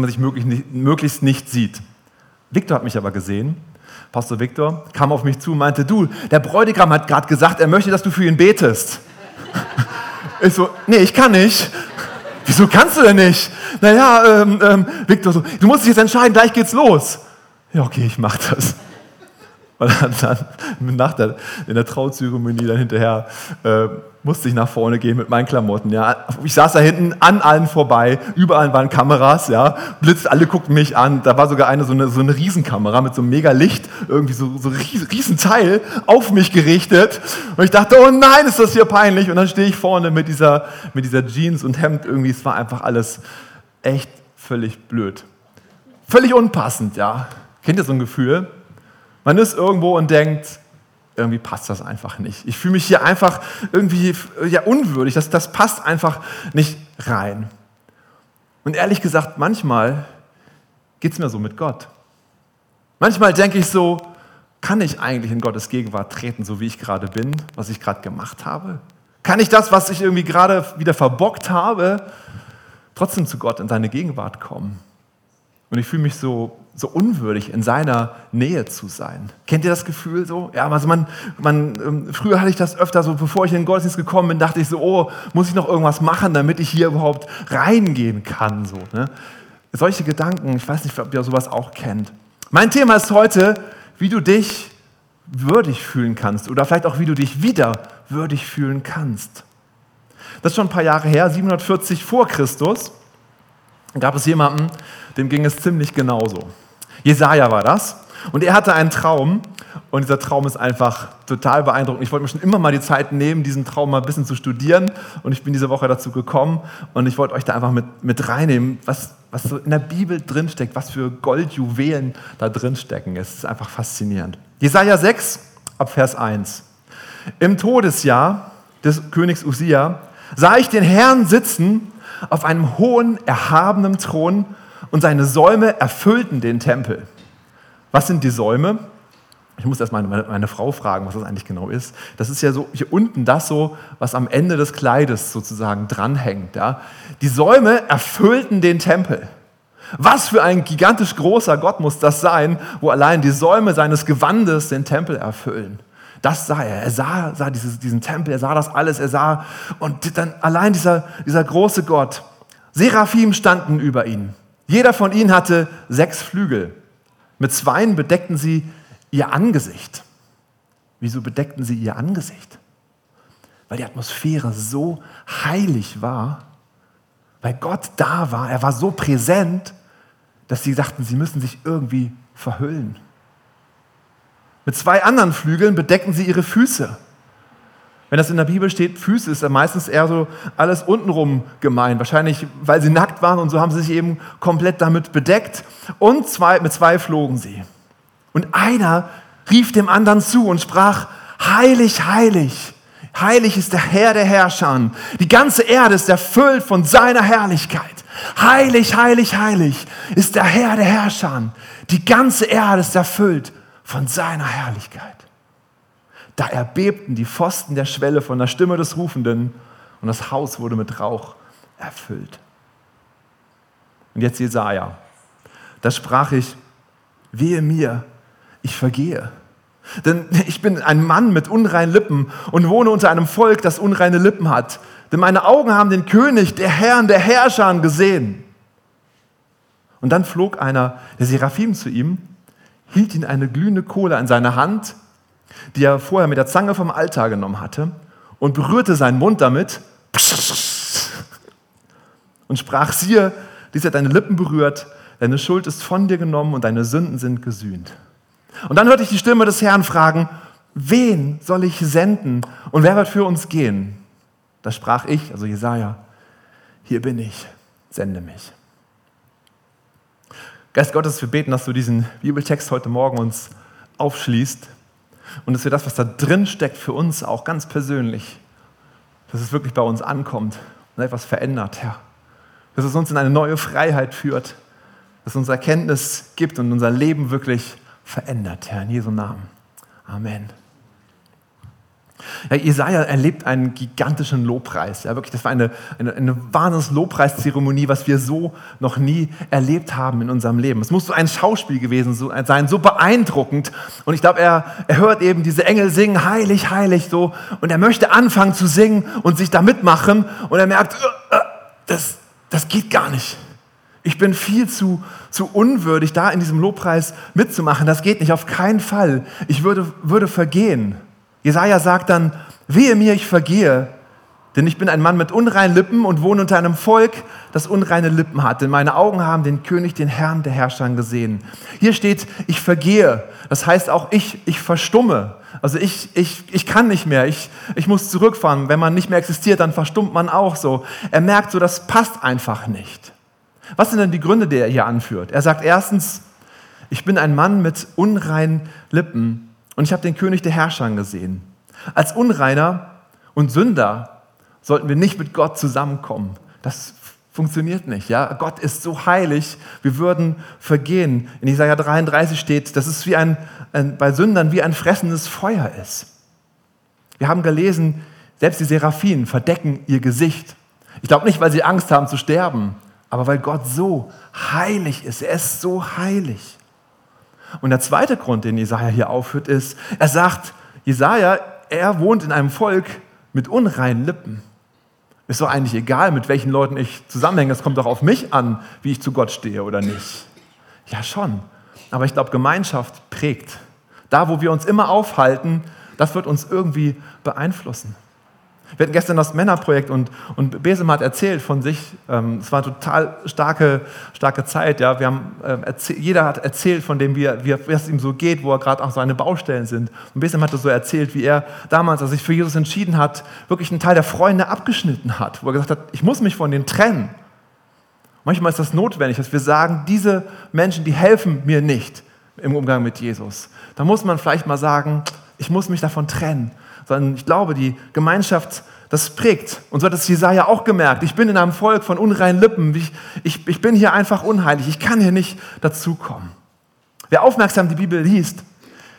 man sich möglichst nicht sieht. Victor hat mich aber gesehen. Pastor Victor kam auf mich zu und meinte, du, der Bräutigam hat gerade gesagt, er möchte, dass du für ihn betest. Ich so, nee, ich kann nicht. Wieso kannst du denn nicht? Naja, ähm, ähm, Victor so, du musst dich jetzt entscheiden, gleich geht's los. Ja, okay, ich mach das. Und dann, dann nach der, in der Trauzeremonie dann hinterher äh, musste ich nach vorne gehen mit meinen Klamotten. Ja. Ich saß da hinten an allen vorbei, überall waren Kameras, ja. Blitz, alle guckten mich an. Da war sogar eine so eine, so eine Riesenkamera mit so einem mega Licht, irgendwie so, so riesen Teil auf mich gerichtet. Und ich dachte, oh nein, ist das hier peinlich. Und dann stehe ich vorne mit dieser, mit dieser Jeans und Hemd irgendwie. Es war einfach alles echt völlig blöd. Völlig unpassend, ja. Kennt ihr so ein Gefühl? Man ist irgendwo und denkt, irgendwie passt das einfach nicht. Ich fühle mich hier einfach irgendwie ja, unwürdig. Das, das passt einfach nicht rein. Und ehrlich gesagt, manchmal geht es mir so mit Gott. Manchmal denke ich so, kann ich eigentlich in Gottes Gegenwart treten, so wie ich gerade bin, was ich gerade gemacht habe? Kann ich das, was ich irgendwie gerade wieder verbockt habe, trotzdem zu Gott in seine Gegenwart kommen? Und ich fühle mich so, so unwürdig, in seiner Nähe zu sein. Kennt ihr das Gefühl so? Ja, also man, man, ähm, früher hatte ich das öfter so, bevor ich in den Gottesdienst gekommen bin, dachte ich so, oh, muss ich noch irgendwas machen, damit ich hier überhaupt reingehen kann? So, ne? Solche Gedanken, ich weiß nicht, ob ihr sowas auch kennt. Mein Thema ist heute, wie du dich würdig fühlen kannst oder vielleicht auch, wie du dich wieder würdig fühlen kannst. Das ist schon ein paar Jahre her, 740 vor Christus gab es jemanden, dem ging es ziemlich genauso. Jesaja war das. Und er hatte einen Traum. Und dieser Traum ist einfach total beeindruckend. Ich wollte mir schon immer mal die Zeit nehmen, diesen Traum mal ein bisschen zu studieren. Und ich bin diese Woche dazu gekommen. Und ich wollte euch da einfach mit, mit reinnehmen, was, was so in der Bibel drinsteckt, was für Goldjuwelen da drinstecken. Es ist einfach faszinierend. Jesaja 6, ab Vers 1. Im Todesjahr des Königs Usia sah ich den Herrn sitzen auf einem hohen, erhabenen Thron und seine Säume erfüllten den Tempel. Was sind die Säume? Ich muss erst meine, meine, Frau fragen, was das eigentlich genau ist. Das ist ja so hier unten das so, was am Ende des Kleides sozusagen dranhängt. Ja? Die Säume erfüllten den Tempel. Was für ein gigantisch großer Gott muss das sein, wo allein die Säume seines Gewandes den Tempel erfüllen. Das sah er. Er sah, sah dieses, diesen Tempel, er sah das alles, er sah, und dann allein dieser, dieser große Gott. Seraphim standen über ihn. Jeder von ihnen hatte sechs Flügel. Mit zweien bedeckten sie ihr Angesicht. Wieso bedeckten sie ihr Angesicht? Weil die Atmosphäre so heilig war, weil Gott da war, er war so präsent, dass sie sagten, sie müssen sich irgendwie verhüllen. Mit zwei anderen Flügeln bedecken sie ihre Füße. Wenn das in der Bibel steht, Füße, ist ja meistens eher so alles untenrum gemeint. Wahrscheinlich, weil sie nackt waren und so haben sie sich eben komplett damit bedeckt. Und zwei, mit zwei flogen sie. Und einer rief dem anderen zu und sprach, heilig, heilig, heilig ist der Herr der Herrscher. Die ganze Erde ist erfüllt von seiner Herrlichkeit. Heilig, heilig, heilig ist der Herr der Herrscher. Die ganze Erde ist erfüllt von seiner Herrlichkeit. Da erbebten die Pfosten der Schwelle von der Stimme des Rufenden und das Haus wurde mit Rauch erfüllt. Und jetzt Jesaja. Da sprach ich: Wehe mir, ich vergehe. Denn ich bin ein Mann mit unreinen Lippen und wohne unter einem Volk, das unreine Lippen hat. Denn meine Augen haben den König, der Herrn, der Herrscher gesehen. Und dann flog einer der Seraphim zu ihm hielt ihn eine glühende Kohle an seine Hand, die er vorher mit der Zange vom Altar genommen hatte, und berührte seinen Mund damit und sprach, siehe, dies hat deine Lippen berührt, deine Schuld ist von dir genommen und deine Sünden sind gesühnt. Und dann hörte ich die Stimme des Herrn fragen, wen soll ich senden und wer wird für uns gehen? Da sprach ich, also Jesaja, hier bin ich, sende mich. Geist Gottes, wir beten, dass du diesen Bibeltext heute Morgen uns aufschließt und dass wir das, was da drin steckt, für uns auch ganz persönlich, dass es wirklich bei uns ankommt und etwas verändert, Herr. Dass es uns in eine neue Freiheit führt, dass es uns Erkenntnis gibt und unser Leben wirklich verändert, Herr, in Jesu Namen. Amen. Ja, Jesaja erlebt einen gigantischen Lobpreis. Ja, wirklich, das war eine, eine, eine wahnsinns Lobpreiszeremonie, was wir so noch nie erlebt haben in unserem Leben. Es muss so ein Schauspiel gewesen sein, so beeindruckend. Und ich glaube, er, er hört eben diese Engel singen, heilig, heilig, so. Und er möchte anfangen zu singen und sich da mitmachen. Und er merkt, äh, äh, das, das geht gar nicht. Ich bin viel zu, zu unwürdig, da in diesem Lobpreis mitzumachen. Das geht nicht, auf keinen Fall. Ich würde, würde vergehen. Jesaja sagt dann: Wehe mir, ich vergehe, denn ich bin ein Mann mit unreinen Lippen und wohne unter einem Volk, das unreine Lippen hat. Denn meine Augen haben den König, den Herrn der Herrscher gesehen. Hier steht, ich vergehe. Das heißt auch ich, ich verstumme. Also ich, ich, ich kann nicht mehr. Ich, ich muss zurückfahren. Wenn man nicht mehr existiert, dann verstummt man auch so. Er merkt so, das passt einfach nicht. Was sind denn die Gründe, die er hier anführt? Er sagt erstens, ich bin ein Mann mit unreinen Lippen und ich habe den König der Herrscher gesehen. Als Unreiner und Sünder sollten wir nicht mit Gott zusammenkommen. Das funktioniert nicht. Ja? Gott ist so heilig, wir würden vergehen. In Isaiah 33 steht, dass es wie ein, ein, bei Sündern wie ein fressendes Feuer ist. Wir haben gelesen, selbst die Seraphinen verdecken ihr Gesicht. Ich glaube nicht, weil sie Angst haben zu sterben, aber weil Gott so heilig ist. Er ist so heilig. Und der zweite Grund, den Jesaja hier aufführt, ist, er sagt, Jesaja, er wohnt in einem Volk mit unreinen Lippen. Ist doch eigentlich egal, mit welchen Leuten ich zusammenhänge. Es kommt doch auf mich an, wie ich zu Gott stehe oder nicht. Ja, schon. Aber ich glaube, Gemeinschaft prägt. Da, wo wir uns immer aufhalten, das wird uns irgendwie beeinflussen. Wir hatten gestern das Männerprojekt und, und Besem hat erzählt von sich. Ähm, es war eine total starke, starke Zeit. Ja. Wir haben, äh, jeder hat erzählt von dem, wie, er, wie, es ihm so geht, wo er gerade auch seine Baustellen sind. Und Besem hat so erzählt, wie er damals, als sich für Jesus entschieden hat, wirklich einen Teil der Freunde abgeschnitten hat, wo er gesagt hat, ich muss mich von denen trennen. Manchmal ist das notwendig, dass wir sagen, diese Menschen, die helfen mir nicht im Umgang mit Jesus. Da muss man vielleicht mal sagen, ich muss mich davon trennen sondern ich glaube, die Gemeinschaft, das prägt. Und so hat es Jesaja auch gemerkt. Ich bin in einem Volk von unreinen Lippen. Ich, ich, ich bin hier einfach unheilig. Ich kann hier nicht dazukommen. Wer aufmerksam die Bibel liest,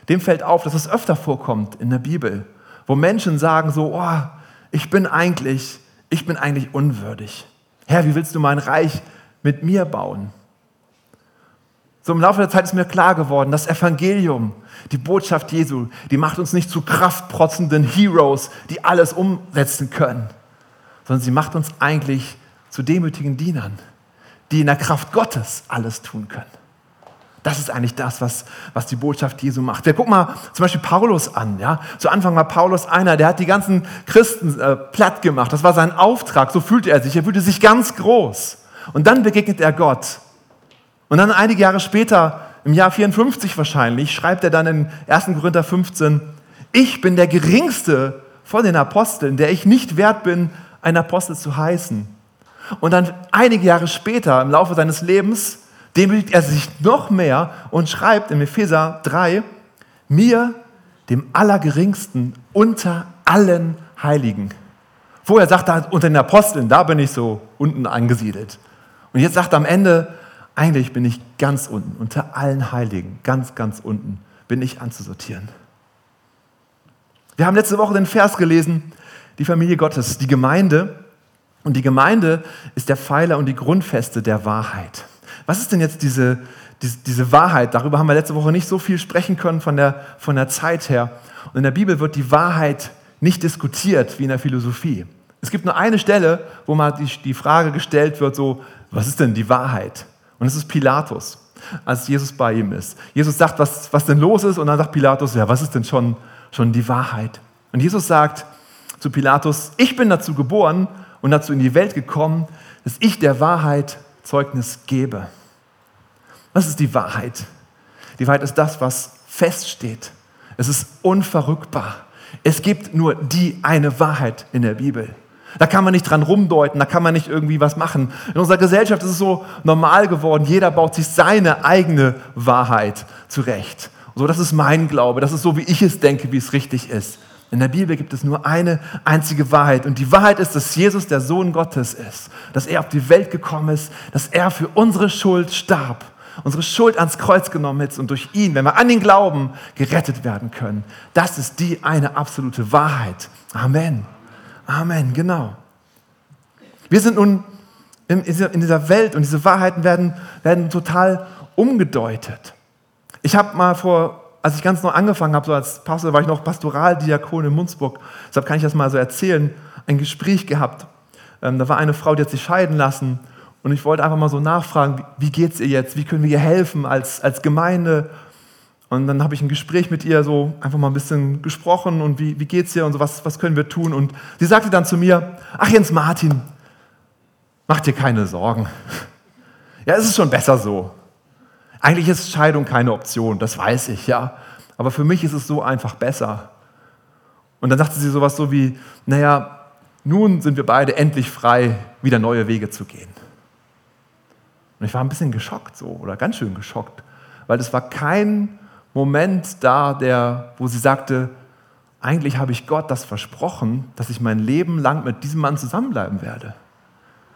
dem fällt auf, dass es öfter vorkommt in der Bibel, wo Menschen sagen so, oh, ich bin eigentlich, ich bin eigentlich unwürdig. Herr, wie willst du mein Reich mit mir bauen? So im Laufe der Zeit ist mir klar geworden, das Evangelium, die Botschaft Jesu, die macht uns nicht zu kraftprotzenden Heroes, die alles umsetzen können, sondern sie macht uns eigentlich zu demütigen Dienern, die in der Kraft Gottes alles tun können. Das ist eigentlich das, was, was die Botschaft Jesu macht. Wir gucken mal zum Beispiel Paulus an. Ja? Zu Anfang war Paulus einer, der hat die ganzen Christen äh, platt gemacht. Das war sein Auftrag. So fühlte er sich. Er fühlte sich ganz groß. Und dann begegnet er Gott. Und dann einige Jahre später im Jahr 54 wahrscheinlich, schreibt er dann in 1. Korinther 15, ich bin der geringste von den Aposteln, der ich nicht wert bin, ein Apostel zu heißen. Und dann einige Jahre später, im Laufe seines Lebens, demütigt er sich noch mehr und schreibt in Epheser 3, mir, dem Allergeringsten unter allen Heiligen. Vorher sagt er unter den Aposteln, da bin ich so unten angesiedelt. Und jetzt sagt er am Ende, eigentlich bin ich ganz unten, unter allen Heiligen, ganz, ganz unten bin ich anzusortieren. Wir haben letzte Woche den Vers gelesen, die Familie Gottes, die Gemeinde. Und die Gemeinde ist der Pfeiler und die Grundfeste der Wahrheit. Was ist denn jetzt diese, diese, diese Wahrheit? Darüber haben wir letzte Woche nicht so viel sprechen können von der, von der Zeit her. Und in der Bibel wird die Wahrheit nicht diskutiert wie in der Philosophie. Es gibt nur eine Stelle, wo mal die, die Frage gestellt wird, so, was ist denn die Wahrheit? Und es ist Pilatus, als Jesus bei ihm ist. Jesus sagt, was, was denn los ist? Und dann sagt Pilatus, ja, was ist denn schon, schon die Wahrheit? Und Jesus sagt zu Pilatus, ich bin dazu geboren und dazu in die Welt gekommen, dass ich der Wahrheit Zeugnis gebe. Was ist die Wahrheit? Die Wahrheit ist das, was feststeht. Es ist unverrückbar. Es gibt nur die eine Wahrheit in der Bibel. Da kann man nicht dran rumdeuten, da kann man nicht irgendwie was machen. In unserer Gesellschaft ist es so normal geworden, jeder baut sich seine eigene Wahrheit zurecht. So, das ist mein Glaube, das ist so, wie ich es denke, wie es richtig ist. In der Bibel gibt es nur eine einzige Wahrheit. Und die Wahrheit ist, dass Jesus der Sohn Gottes ist, dass er auf die Welt gekommen ist, dass er für unsere Schuld starb, unsere Schuld ans Kreuz genommen hättest und durch ihn, wenn wir an ihn glauben, gerettet werden können. Das ist die eine absolute Wahrheit. Amen. Amen, genau. Wir sind nun in dieser Welt und diese Wahrheiten werden, werden total umgedeutet. Ich habe mal vor, als ich ganz neu angefangen habe, so als Pastor, war ich noch Pastoraldiakon in Munzburg, deshalb kann ich das mal so erzählen, ein Gespräch gehabt. Ähm, da war eine Frau, die hat sich scheiden lassen und ich wollte einfach mal so nachfragen, wie geht es ihr jetzt, wie können wir ihr helfen als, als Gemeinde? Und dann habe ich ein Gespräch mit ihr so einfach mal ein bisschen gesprochen und wie, wie geht es ihr und so, was, was können wir tun? Und sie sagte dann zu mir, ach Jens Martin, mach dir keine Sorgen. Ja, es ist schon besser so. Eigentlich ist Scheidung keine Option, das weiß ich, ja. Aber für mich ist es so einfach besser. Und dann sagte sie sowas so wie, naja, nun sind wir beide endlich frei, wieder neue Wege zu gehen. Und ich war ein bisschen geschockt so, oder ganz schön geschockt, weil es war kein Moment da, der, wo sie sagte, eigentlich habe ich Gott das versprochen, dass ich mein Leben lang mit diesem Mann zusammenbleiben werde.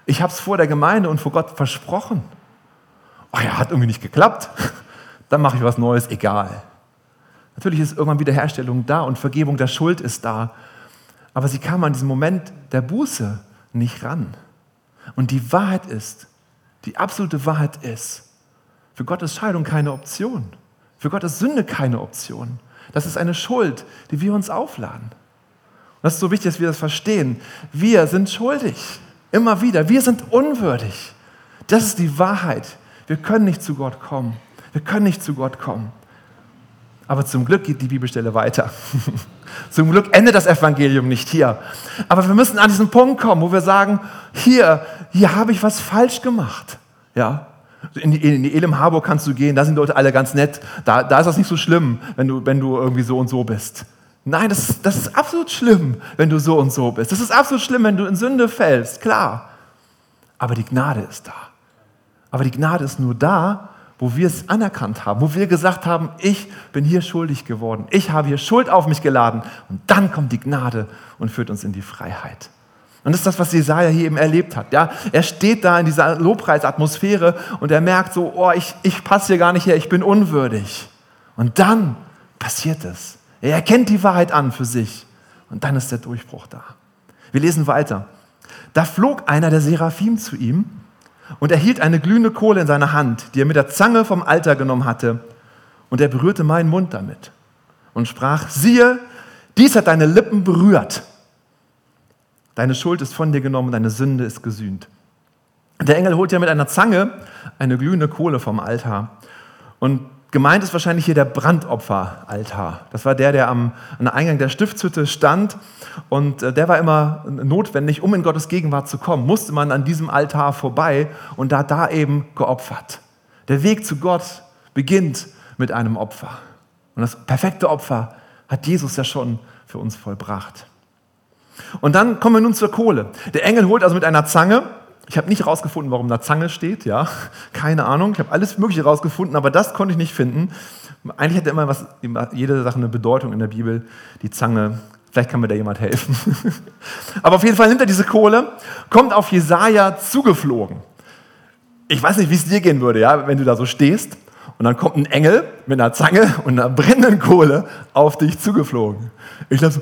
Ich habe es vor der Gemeinde und vor Gott versprochen ach ja, hat irgendwie nicht geklappt, dann mache ich was Neues, egal. Natürlich ist irgendwann Wiederherstellung da und Vergebung der Schuld ist da. Aber sie kam an diesen Moment der Buße nicht ran. Und die Wahrheit ist, die absolute Wahrheit ist, für Gott ist Scheidung keine Option. Für Gott ist Sünde keine Option. Das ist eine Schuld, die wir uns aufladen. Und das ist so wichtig, dass wir das verstehen. Wir sind schuldig. Immer wieder. Wir sind unwürdig. Das ist die Wahrheit, wir können nicht zu Gott kommen. Wir können nicht zu Gott kommen. Aber zum Glück geht die Bibelstelle weiter. zum Glück endet das Evangelium nicht hier. Aber wir müssen an diesen Punkt kommen, wo wir sagen, hier, hier habe ich was falsch gemacht. Ja? In die, in die Elim Harburg kannst du gehen, da sind die Leute alle ganz nett. Da, da ist das nicht so schlimm, wenn du, wenn du irgendwie so und so bist. Nein, das, das ist absolut schlimm, wenn du so und so bist. Das ist absolut schlimm, wenn du in Sünde fällst, klar. Aber die Gnade ist da. Aber die Gnade ist nur da, wo wir es anerkannt haben, wo wir gesagt haben, ich bin hier schuldig geworden, ich habe hier Schuld auf mich geladen. Und dann kommt die Gnade und führt uns in die Freiheit. Und das ist das, was Jesaja hier eben erlebt hat. Ja, er steht da in dieser Lobpreisatmosphäre und er merkt so, oh, ich, ich passe hier gar nicht her, ich bin unwürdig. Und dann passiert es. Er erkennt die Wahrheit an für sich. Und dann ist der Durchbruch da. Wir lesen weiter. Da flog einer der Seraphim zu ihm und er hielt eine glühende Kohle in seiner Hand, die er mit der Zange vom Alter genommen hatte. Und er berührte meinen Mund damit und sprach, siehe, dies hat deine Lippen berührt. Deine Schuld ist von dir genommen, deine Sünde ist gesühnt. Der Engel holt ja mit einer Zange eine glühende Kohle vom Altar. Und Gemeint ist wahrscheinlich hier der Brandopferaltar. Das war der, der am, am Eingang der Stiftshütte stand. Und äh, der war immer notwendig, um in Gottes Gegenwart zu kommen, musste man an diesem Altar vorbei und da, da eben geopfert. Der Weg zu Gott beginnt mit einem Opfer. Und das perfekte Opfer hat Jesus ja schon für uns vollbracht. Und dann kommen wir nun zur Kohle. Der Engel holt also mit einer Zange ich habe nicht herausgefunden, warum da Zange steht, ja, keine Ahnung. Ich habe alles Mögliche herausgefunden, aber das konnte ich nicht finden. Eigentlich hat immer was, jede Sache eine Bedeutung in der Bibel. Die Zange, vielleicht kann mir da jemand helfen. aber auf jeden Fall nimmt er diese Kohle, kommt auf Jesaja zugeflogen. Ich weiß nicht, wie es dir gehen würde, ja, wenn du da so stehst und dann kommt ein Engel mit einer Zange und einer brennenden Kohle auf dich zugeflogen. Ich dachte so,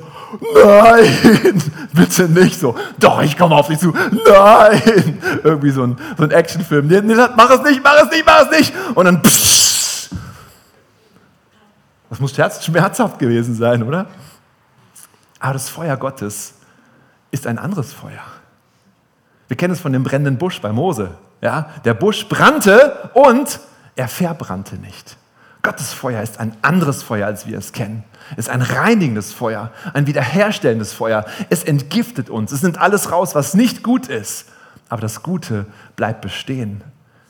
nein, bitte nicht so. Doch, ich komme auf dich zu. Nein. Irgendwie so ein, so ein Actionfilm. Nee, nee, mach es nicht, mach es nicht, mach es nicht. Und dann, pssst. Das muss schmerzhaft gewesen sein, oder? Aber das Feuer Gottes ist ein anderes Feuer. Wir kennen es von dem brennenden Busch bei Mose. Ja? Der Busch brannte und er verbrannte nicht. Gottes Feuer ist ein anderes Feuer, als wir es kennen. Es ist ein reinigendes Feuer, ein wiederherstellendes Feuer. Es entgiftet uns. Es nimmt alles raus, was nicht gut ist. Aber das Gute bleibt bestehen.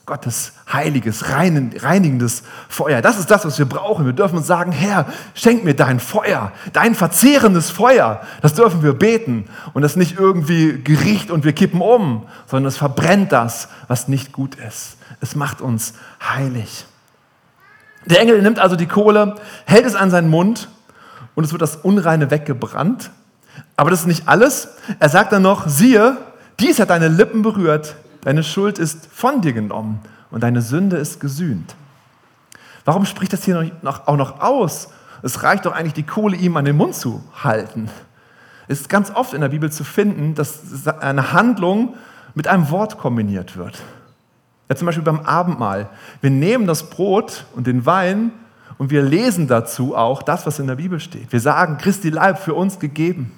Gottes heiliges, reinigendes Feuer. Das ist das, was wir brauchen. Wir dürfen uns sagen, Herr, schenk mir dein Feuer, dein verzehrendes Feuer. Das dürfen wir beten. Und das nicht irgendwie Gericht und wir kippen um, sondern es verbrennt das, was nicht gut ist. Es macht uns heilig. Der Engel nimmt also die Kohle, hält es an seinen Mund und es wird das Unreine weggebrannt. Aber das ist nicht alles. Er sagt dann noch, siehe, dies hat deine Lippen berührt, deine Schuld ist von dir genommen und deine Sünde ist gesühnt. Warum spricht das hier noch, auch noch aus? Es reicht doch eigentlich, die Kohle ihm an den Mund zu halten. Es ist ganz oft in der Bibel zu finden, dass eine Handlung mit einem Wort kombiniert wird. Ja, zum Beispiel beim Abendmahl. Wir nehmen das Brot und den Wein und wir lesen dazu auch das, was in der Bibel steht. Wir sagen, Christi Leib für uns gegeben.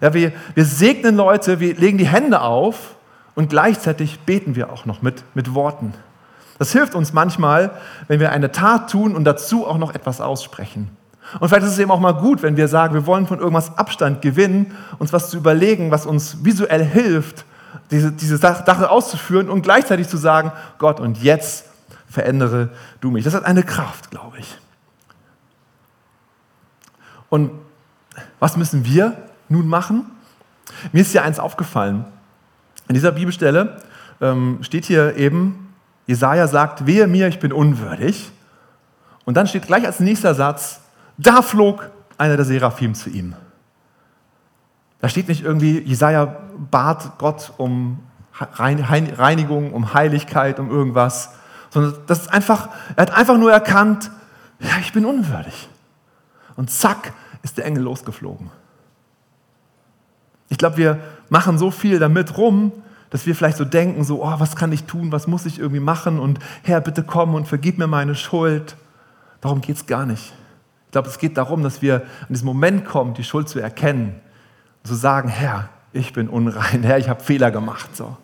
Ja, wir, wir segnen Leute, wir legen die Hände auf und gleichzeitig beten wir auch noch mit, mit Worten. Das hilft uns manchmal, wenn wir eine Tat tun und dazu auch noch etwas aussprechen. Und vielleicht ist es eben auch mal gut, wenn wir sagen, wir wollen von irgendwas Abstand gewinnen, uns was zu überlegen, was uns visuell hilft, diese, diese Sache auszuführen und gleichzeitig zu sagen, Gott, und jetzt verändere du mich. Das hat eine Kraft, glaube ich. Und was müssen wir nun machen? Mir ist ja eins aufgefallen. In dieser Bibelstelle ähm, steht hier eben, Jesaja sagt, wehe mir, ich bin unwürdig. Und dann steht gleich als nächster Satz, da flog einer der Seraphim zu ihm. Da steht nicht irgendwie, Jesaja bat Gott um Reinigung, um Heiligkeit, um irgendwas, sondern das ist einfach, er hat einfach nur erkannt, ja, ich bin unwürdig. Und zack, ist der Engel losgeflogen. Ich glaube, wir machen so viel damit rum, dass wir vielleicht so denken, so, oh, was kann ich tun, was muss ich irgendwie machen und Herr, bitte komm und vergib mir meine Schuld. Darum geht es gar nicht. Ich glaube, es geht darum, dass wir an diesen Moment kommen, die Schuld zu erkennen zu sagen, Herr, ich bin unrein, Herr, ich habe Fehler gemacht. So.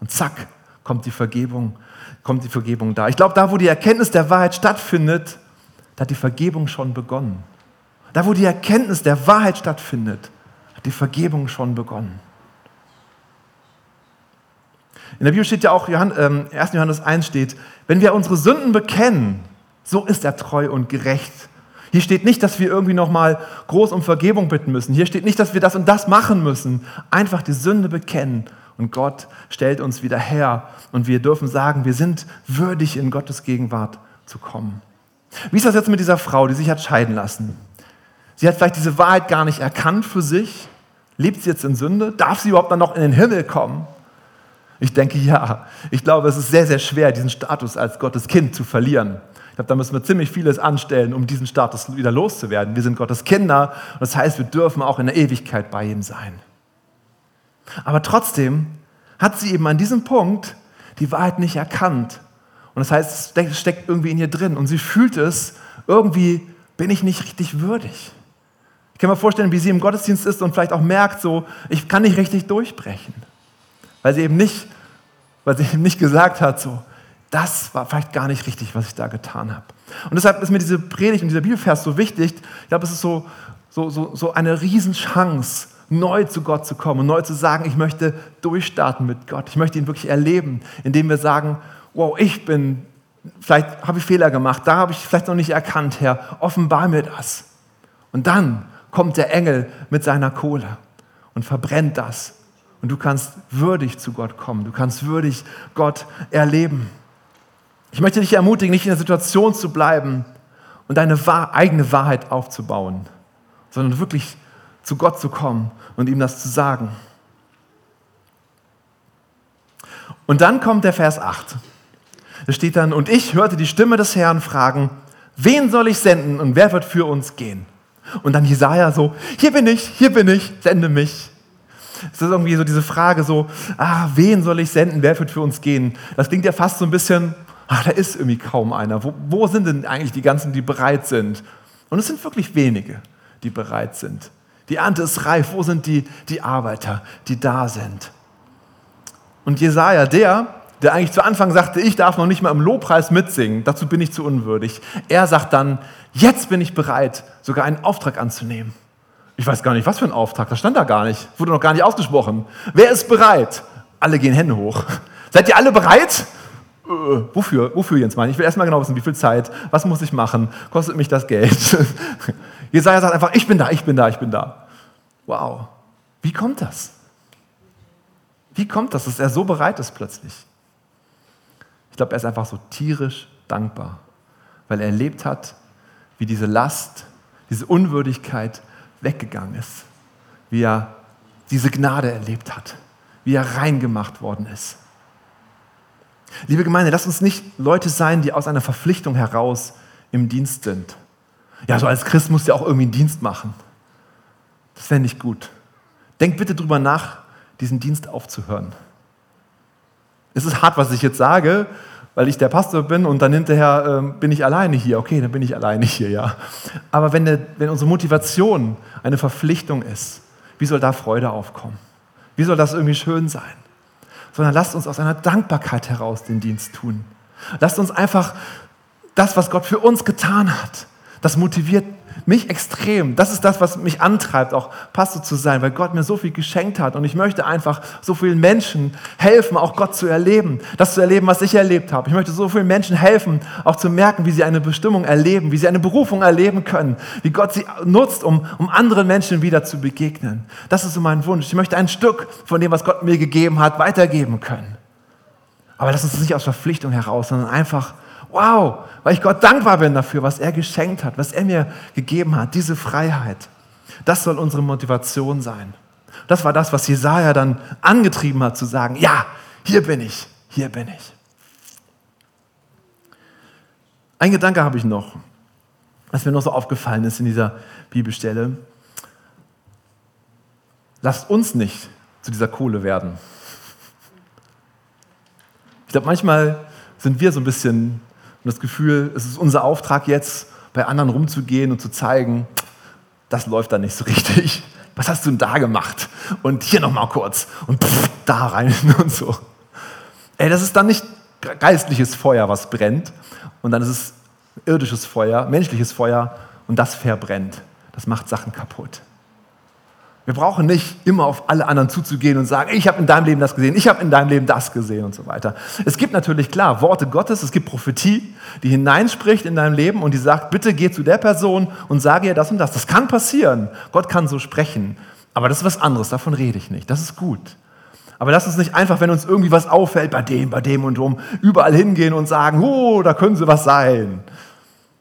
Und zack, kommt die Vergebung, kommt die Vergebung da. Ich glaube, da, wo die Erkenntnis der Wahrheit stattfindet, da hat die Vergebung schon begonnen. Da, wo die Erkenntnis der Wahrheit stattfindet, hat die Vergebung schon begonnen. In der Bibel steht ja auch, 1. Ähm, Johannes 1 steht, wenn wir unsere Sünden bekennen, so ist er treu und gerecht. Hier steht nicht, dass wir irgendwie nochmal groß um Vergebung bitten müssen. Hier steht nicht, dass wir das und das machen müssen. Einfach die Sünde bekennen und Gott stellt uns wieder her und wir dürfen sagen, wir sind würdig in Gottes Gegenwart zu kommen. Wie ist das jetzt mit dieser Frau, die sich hat scheiden lassen? Sie hat vielleicht diese Wahrheit gar nicht erkannt für sich. Lebt sie jetzt in Sünde? Darf sie überhaupt dann noch in den Himmel kommen? Ich denke ja. Ich glaube, es ist sehr, sehr schwer, diesen Status als Gottes Kind zu verlieren. Glaube, da müssen wir ziemlich vieles anstellen, um diesen Status wieder loszuwerden. Wir sind Gottes Kinder und das heißt, wir dürfen auch in der Ewigkeit bei ihm sein. Aber trotzdem hat sie eben an diesem Punkt die Wahrheit nicht erkannt. Und das heißt, es steckt irgendwie in ihr drin und sie fühlt es, irgendwie bin ich nicht richtig würdig. Ich kann mir vorstellen, wie sie im Gottesdienst ist und vielleicht auch merkt, so, ich kann nicht richtig durchbrechen. Weil sie eben nicht, weil sie eben nicht gesagt hat, so, das war vielleicht gar nicht richtig, was ich da getan habe. Und deshalb ist mir diese Predigt und dieser Bibelvers so wichtig. Ich glaube, es ist so, so, so, so eine Riesenchance, neu zu Gott zu kommen und neu zu sagen, ich möchte durchstarten mit Gott. Ich möchte ihn wirklich erleben, indem wir sagen, wow, ich bin, vielleicht habe ich Fehler gemacht, da habe ich vielleicht noch nicht erkannt, Herr, offenbar mir das. Und dann kommt der Engel mit seiner Kohle und verbrennt das und du kannst würdig zu Gott kommen. Du kannst würdig Gott erleben. Ich möchte dich ermutigen, nicht in der Situation zu bleiben und deine eigene Wahrheit aufzubauen, sondern wirklich zu Gott zu kommen und ihm das zu sagen. Und dann kommt der Vers 8. Da steht dann, und ich hörte die Stimme des Herrn fragen, wen soll ich senden und wer wird für uns gehen? Und dann Jesaja so, hier bin ich, hier bin ich, sende mich. Es ist irgendwie so diese Frage so, ah, wen soll ich senden, wer wird für uns gehen? Das klingt ja fast so ein bisschen, ah, da ist irgendwie kaum einer. Wo, wo sind denn eigentlich die ganzen, die bereit sind? Und es sind wirklich wenige, die bereit sind. Die Ernte ist reif. Wo sind die, die Arbeiter, die da sind? Und Jesaja, der, der eigentlich zu Anfang sagte, ich darf noch nicht mal im Lobpreis mitsingen, dazu bin ich zu unwürdig. Er sagt dann, jetzt bin ich bereit, sogar einen Auftrag anzunehmen. Ich weiß gar nicht, was für ein Auftrag, das stand da gar nicht, wurde noch gar nicht ausgesprochen. Wer ist bereit? Alle gehen Hände hoch. Seid ihr alle bereit? Äh, wofür? Wofür, Jens Mein? Ich will erstmal genau wissen, wie viel Zeit, was muss ich machen, kostet mich das Geld? Jesaja sagt einfach, ich bin da, ich bin da, ich bin da. Wow. Wie kommt das? Wie kommt das, dass er so bereit ist plötzlich? Ich glaube, er ist einfach so tierisch dankbar, weil er erlebt hat, wie diese Last, diese Unwürdigkeit weggegangen ist, wie er diese Gnade erlebt hat, wie er reingemacht worden ist. Liebe Gemeinde, lasst uns nicht Leute sein, die aus einer Verpflichtung heraus im Dienst sind. Ja, so als Christ musst du ja auch irgendwie einen Dienst machen. Das wäre nicht gut. Denkt bitte drüber nach, diesen Dienst aufzuhören. Es ist hart, was ich jetzt sage, weil ich der Pastor bin und dann hinterher äh, bin ich alleine hier. Okay, dann bin ich alleine hier, ja. Aber wenn, der, wenn unsere Motivation eine Verpflichtung ist, wie soll da Freude aufkommen? Wie soll das irgendwie schön sein? Sondern lasst uns aus einer Dankbarkeit heraus den Dienst tun. Lasst uns einfach das, was Gott für uns getan hat, das motiviert mich extrem. Das ist das, was mich antreibt, auch Pastor zu sein, weil Gott mir so viel geschenkt hat. Und ich möchte einfach so vielen Menschen helfen, auch Gott zu erleben. Das zu erleben, was ich erlebt habe. Ich möchte so vielen Menschen helfen, auch zu merken, wie sie eine Bestimmung erleben, wie sie eine Berufung erleben können, wie Gott sie nutzt, um, um anderen Menschen wieder zu begegnen. Das ist so mein Wunsch. Ich möchte ein Stück von dem, was Gott mir gegeben hat, weitergeben können. Aber das ist nicht aus Verpflichtung heraus, sondern einfach wow, weil ich Gott dankbar bin dafür, was er geschenkt hat, was er mir gegeben hat, diese Freiheit. Das soll unsere Motivation sein. Das war das, was Jesaja dann angetrieben hat, zu sagen: Ja, hier bin ich, hier bin ich. Ein Gedanke habe ich noch, was mir noch so aufgefallen ist in dieser Bibelstelle. Lasst uns nicht zu dieser Kohle werden. Ich glaube, manchmal sind wir so ein bisschen und das Gefühl, es ist unser Auftrag jetzt, bei anderen rumzugehen und zu zeigen, das läuft da nicht so richtig. Was hast du denn da gemacht? Und hier nochmal kurz und pff, da rein und so. Ey, das ist dann nicht geistliches Feuer, was brennt. Und dann ist es irdisches Feuer, menschliches Feuer und das verbrennt. Das macht Sachen kaputt. Wir brauchen nicht immer auf alle anderen zuzugehen und sagen, ich habe in deinem Leben das gesehen, ich habe in deinem Leben das gesehen und so weiter. Es gibt natürlich klar Worte Gottes, es gibt Prophetie, die hineinspricht in dein Leben und die sagt, bitte geh zu der Person und sage ihr das und das. Das kann passieren. Gott kann so sprechen. Aber das ist was anderes, davon rede ich nicht. Das ist gut. Aber lass uns nicht einfach, wenn uns irgendwie was auffällt, bei dem, bei dem und um, überall hingehen und sagen, oh, da können sie was sein.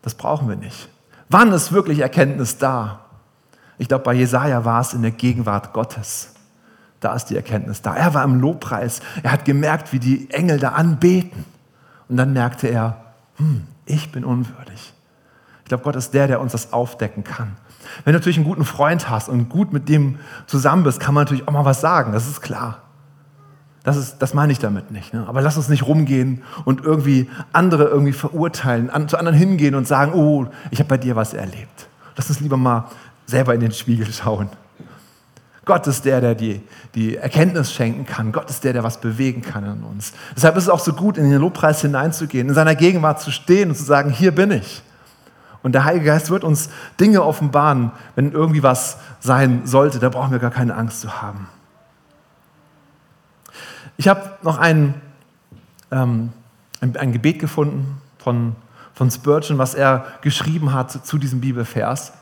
Das brauchen wir nicht. Wann ist wirklich Erkenntnis da? Ich glaube, bei Jesaja war es in der Gegenwart Gottes. Da ist die Erkenntnis da. Er war im Lobpreis. Er hat gemerkt, wie die Engel da anbeten. Und dann merkte er, hm, ich bin unwürdig. Ich glaube, Gott ist der, der uns das aufdecken kann. Wenn du natürlich einen guten Freund hast und gut mit dem zusammen bist, kann man natürlich auch mal was sagen. Das ist klar. Das, ist, das meine ich damit nicht. Ne? Aber lass uns nicht rumgehen und irgendwie andere irgendwie verurteilen, an, zu anderen hingehen und sagen, oh, ich habe bei dir was erlebt. Lass uns lieber mal selber in den Spiegel schauen. Gott ist der, der die, die Erkenntnis schenken kann. Gott ist der, der was bewegen kann in uns. Deshalb ist es auch so gut, in den Lobpreis hineinzugehen, in seiner Gegenwart zu stehen und zu sagen, hier bin ich. Und der Heilige Geist wird uns Dinge offenbaren, wenn irgendwie was sein sollte. Da brauchen wir gar keine Angst zu haben. Ich habe noch ein, ähm, ein, Gebet gefunden von, von Spurgeon, was er geschrieben hat zu diesem Bibelvers.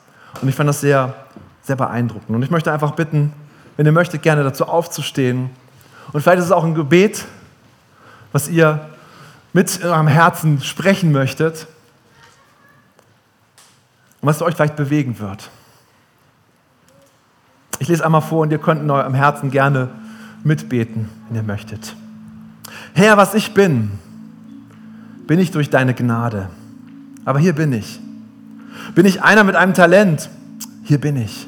Und ich fand das sehr, sehr beeindruckend. Und ich möchte einfach bitten, wenn ihr möchtet, gerne dazu aufzustehen. Und vielleicht ist es auch ein Gebet, was ihr mit eurem Herzen sprechen möchtet und was euch vielleicht bewegen wird. Ich lese einmal vor und ihr könnt in eurem Herzen gerne mitbeten, wenn ihr möchtet. Herr, was ich bin, bin ich durch deine Gnade. Aber hier bin ich. Bin ich einer mit einem Talent? Hier bin ich.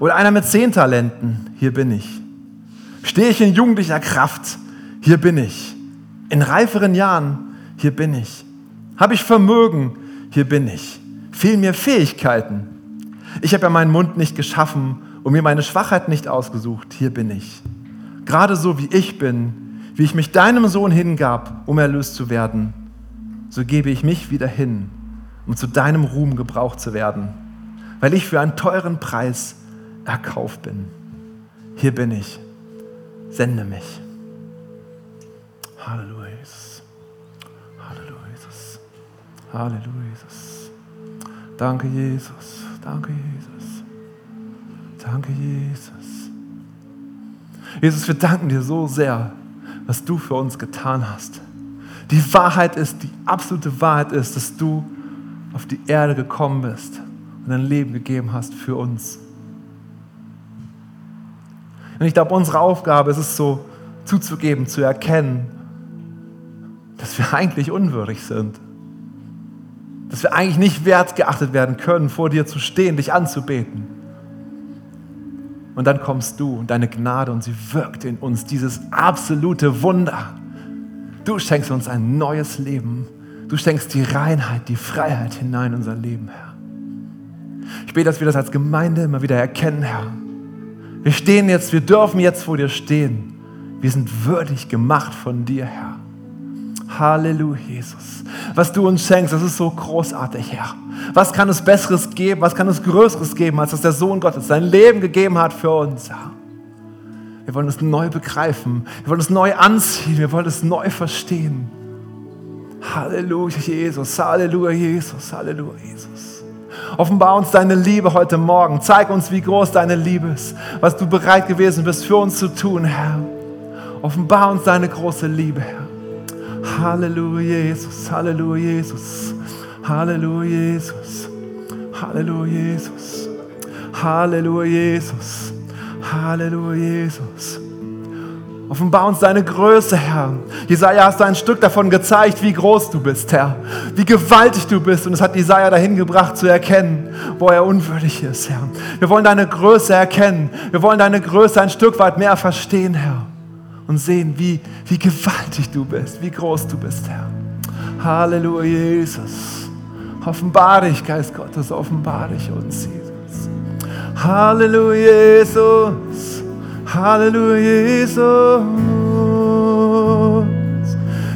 Oder einer mit zehn Talenten? Hier bin ich. Stehe ich in jugendlicher Kraft? Hier bin ich. In reiferen Jahren? Hier bin ich. Habe ich Vermögen? Hier bin ich. Fehlen mir Fähigkeiten? Ich habe ja meinen Mund nicht geschaffen und mir meine Schwachheit nicht ausgesucht. Hier bin ich. Gerade so wie ich bin, wie ich mich deinem Sohn hingab, um erlöst zu werden, so gebe ich mich wieder hin um zu deinem Ruhm gebraucht zu werden, weil ich für einen teuren Preis erkauft bin. Hier bin ich. Sende mich. Halleluja. Halleluja. Halleluja. Danke, Jesus. Danke, Jesus. Danke, Jesus. Jesus, wir danken dir so sehr, was du für uns getan hast. Die Wahrheit ist, die absolute Wahrheit ist, dass du auf die Erde gekommen bist und dein Leben gegeben hast für uns. Und ich glaube, unsere Aufgabe ist es so zuzugeben, zu erkennen, dass wir eigentlich unwürdig sind. Dass wir eigentlich nicht wertgeachtet werden können, vor dir zu stehen, dich anzubeten. Und dann kommst du und deine Gnade und sie wirkt in uns dieses absolute Wunder. Du schenkst uns ein neues Leben. Du schenkst die Reinheit, die Freiheit hinein in unser Leben, Herr. Ich bete, dass wir das als Gemeinde immer wieder erkennen, Herr. Wir stehen jetzt, wir dürfen jetzt vor dir stehen. Wir sind würdig gemacht von dir, Herr. Halleluja, Jesus. Was du uns schenkst, das ist so großartig, Herr. Was kann es Besseres geben, was kann es Größeres geben, als dass der Sohn Gottes sein Leben gegeben hat für uns, Herr. Wir wollen es neu begreifen, wir wollen es neu anziehen, wir wollen es neu verstehen. Halleluja, Jesus, Halleluja, Jesus, Halleluja, Jesus. Offenbar uns deine Liebe heute Morgen. Zeig uns, wie groß deine Liebe ist, was du bereit gewesen bist für uns zu tun, Herr. Offenbar uns deine große Liebe, Herr. Halleluja, Jesus. Halleluja, Jesus. Halleluja, Jesus. Halleluja, Jesus. Halleluja, Jesus. Halleluja, Jesus. Offenbar uns deine Größe, Herr. Jesaja hast du ein Stück davon gezeigt, wie groß du bist, Herr. Wie gewaltig du bist. Und es hat Jesaja dahin gebracht, zu erkennen, wo er unwürdig ist, Herr. Wir wollen deine Größe erkennen. Wir wollen deine Größe ein Stück weit mehr verstehen, Herr und sehen, wie, wie gewaltig du bist, wie groß du bist, Herr. Halleluja, Jesus. Offenbare dich, Geist Gottes, offenbare dich uns, Jesus. Halleluja, Jesus. Halleluja, Jesus.